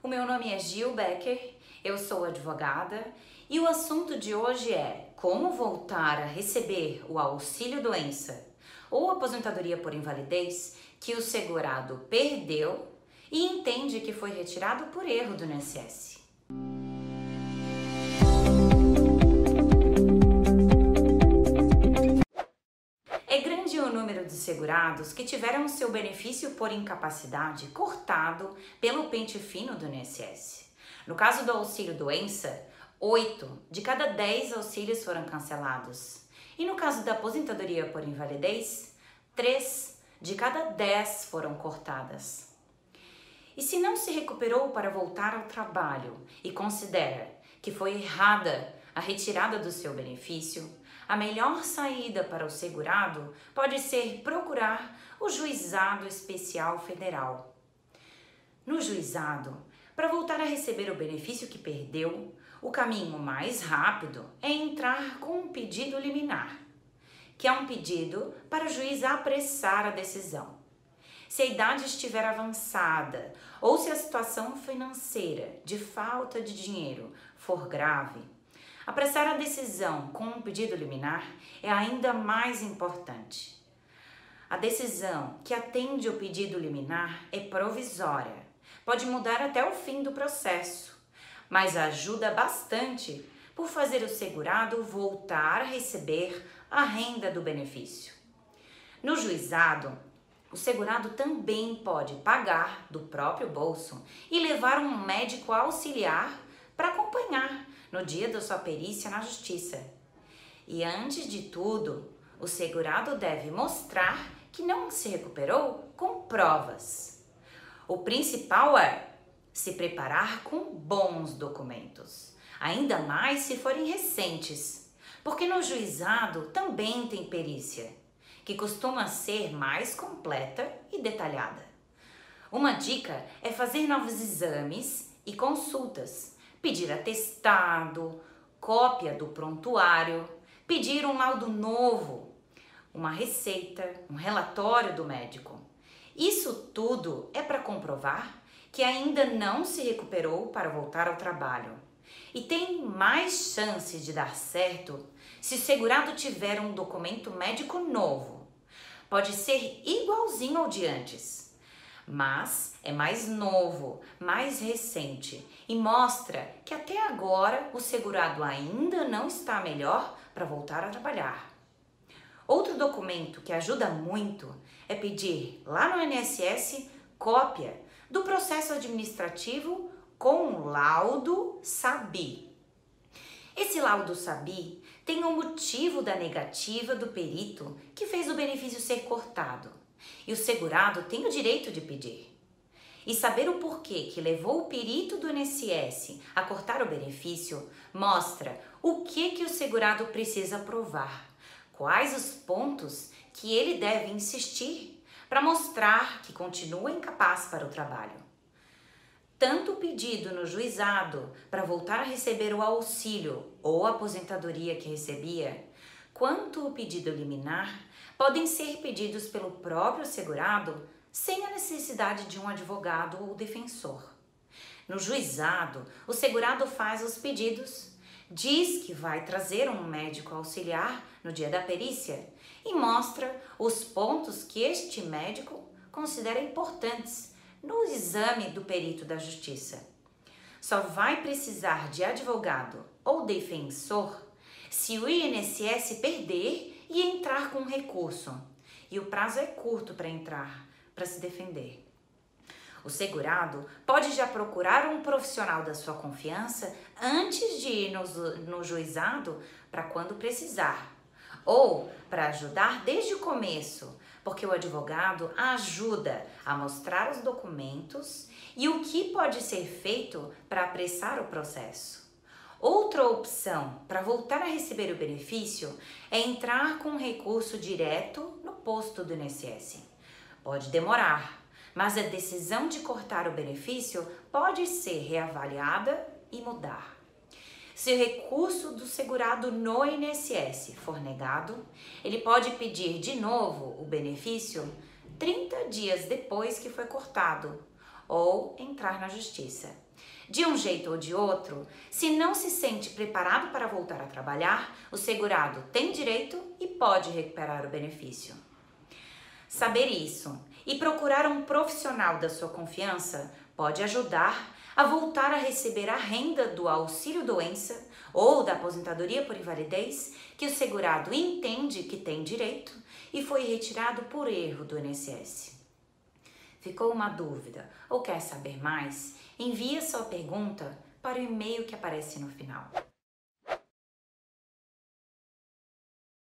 O meu nome é Gil Becker, eu sou advogada e o assunto de hoje é como voltar a receber o auxílio doença ou aposentadoria por invalidez que o segurado perdeu e entende que foi retirado por erro do INSS. Segurados que tiveram seu benefício por incapacidade cortado pelo pente fino do INSS. No caso do auxílio doença, 8 de cada 10 auxílios foram cancelados. E no caso da aposentadoria por invalidez, 3 de cada 10 foram cortadas. E se não se recuperou para voltar ao trabalho e considera que foi errada a retirada do seu benefício, a melhor saída para o segurado pode ser procurar o Juizado Especial Federal. No juizado, para voltar a receber o benefício que perdeu, o caminho mais rápido é entrar com um pedido liminar, que é um pedido para o juiz apressar a decisão. Se a idade estiver avançada ou se a situação financeira de falta de dinheiro for grave, Apressar a decisão com um pedido liminar é ainda mais importante. A decisão que atende o pedido liminar é provisória, pode mudar até o fim do processo, mas ajuda bastante por fazer o segurado voltar a receber a renda do benefício. No juizado, o segurado também pode pagar do próprio bolso e levar um médico auxiliar para acompanhar no dia da sua perícia na justiça. E antes de tudo, o segurado deve mostrar que não se recuperou com provas. O principal é se preparar com bons documentos, ainda mais se forem recentes, porque no juizado também tem perícia, que costuma ser mais completa e detalhada. Uma dica é fazer novos exames e consultas pedir atestado, cópia do prontuário, pedir um laudo novo, uma receita, um relatório do médico. Isso tudo é para comprovar que ainda não se recuperou para voltar ao trabalho. E tem mais chance de dar certo se o segurado tiver um documento médico novo. Pode ser igualzinho ao de antes mas é mais novo, mais recente e mostra que até agora o segurado ainda não está melhor para voltar a trabalhar. Outro documento que ajuda muito é pedir lá no INSS cópia do processo administrativo com laudo SABI. Esse laudo SABI tem o motivo da negativa do perito que fez o benefício ser cortado e o segurado tem o direito de pedir. E saber o porquê que levou o perito do INSS a cortar o benefício mostra o que, que o segurado precisa provar, quais os pontos que ele deve insistir para mostrar que continua incapaz para o trabalho. Tanto o pedido no juizado para voltar a receber o auxílio ou aposentadoria que recebia, quanto o pedido liminar podem ser pedidos pelo próprio segurado sem a necessidade de um advogado ou defensor. No juizado, o segurado faz os pedidos, diz que vai trazer um médico auxiliar no dia da perícia e mostra os pontos que este médico considera importantes no exame do perito da justiça. Só vai precisar de advogado ou defensor se o INSS perder e entrar com recurso. E o prazo é curto para entrar, para se defender. O segurado pode já procurar um profissional da sua confiança antes de ir no, no juizado para quando precisar, ou para ajudar desde o começo, porque o advogado ajuda a mostrar os documentos e o que pode ser feito para apressar o processo. Outra opção para voltar a receber o benefício é entrar com recurso direto no posto do INSS. Pode demorar, mas a decisão de cortar o benefício pode ser reavaliada e mudar. Se o recurso do segurado no INSS for negado, ele pode pedir de novo o benefício 30 dias depois que foi cortado, ou entrar na justiça. De um jeito ou de outro, se não se sente preparado para voltar a trabalhar, o segurado tem direito e pode recuperar o benefício. Saber isso e procurar um profissional da sua confiança pode ajudar a voltar a receber a renda do auxílio doença ou da aposentadoria por invalidez que o segurado entende que tem direito e foi retirado por erro do INSS. Ficou uma dúvida ou quer saber mais? Envie sua pergunta para o e-mail que aparece no final.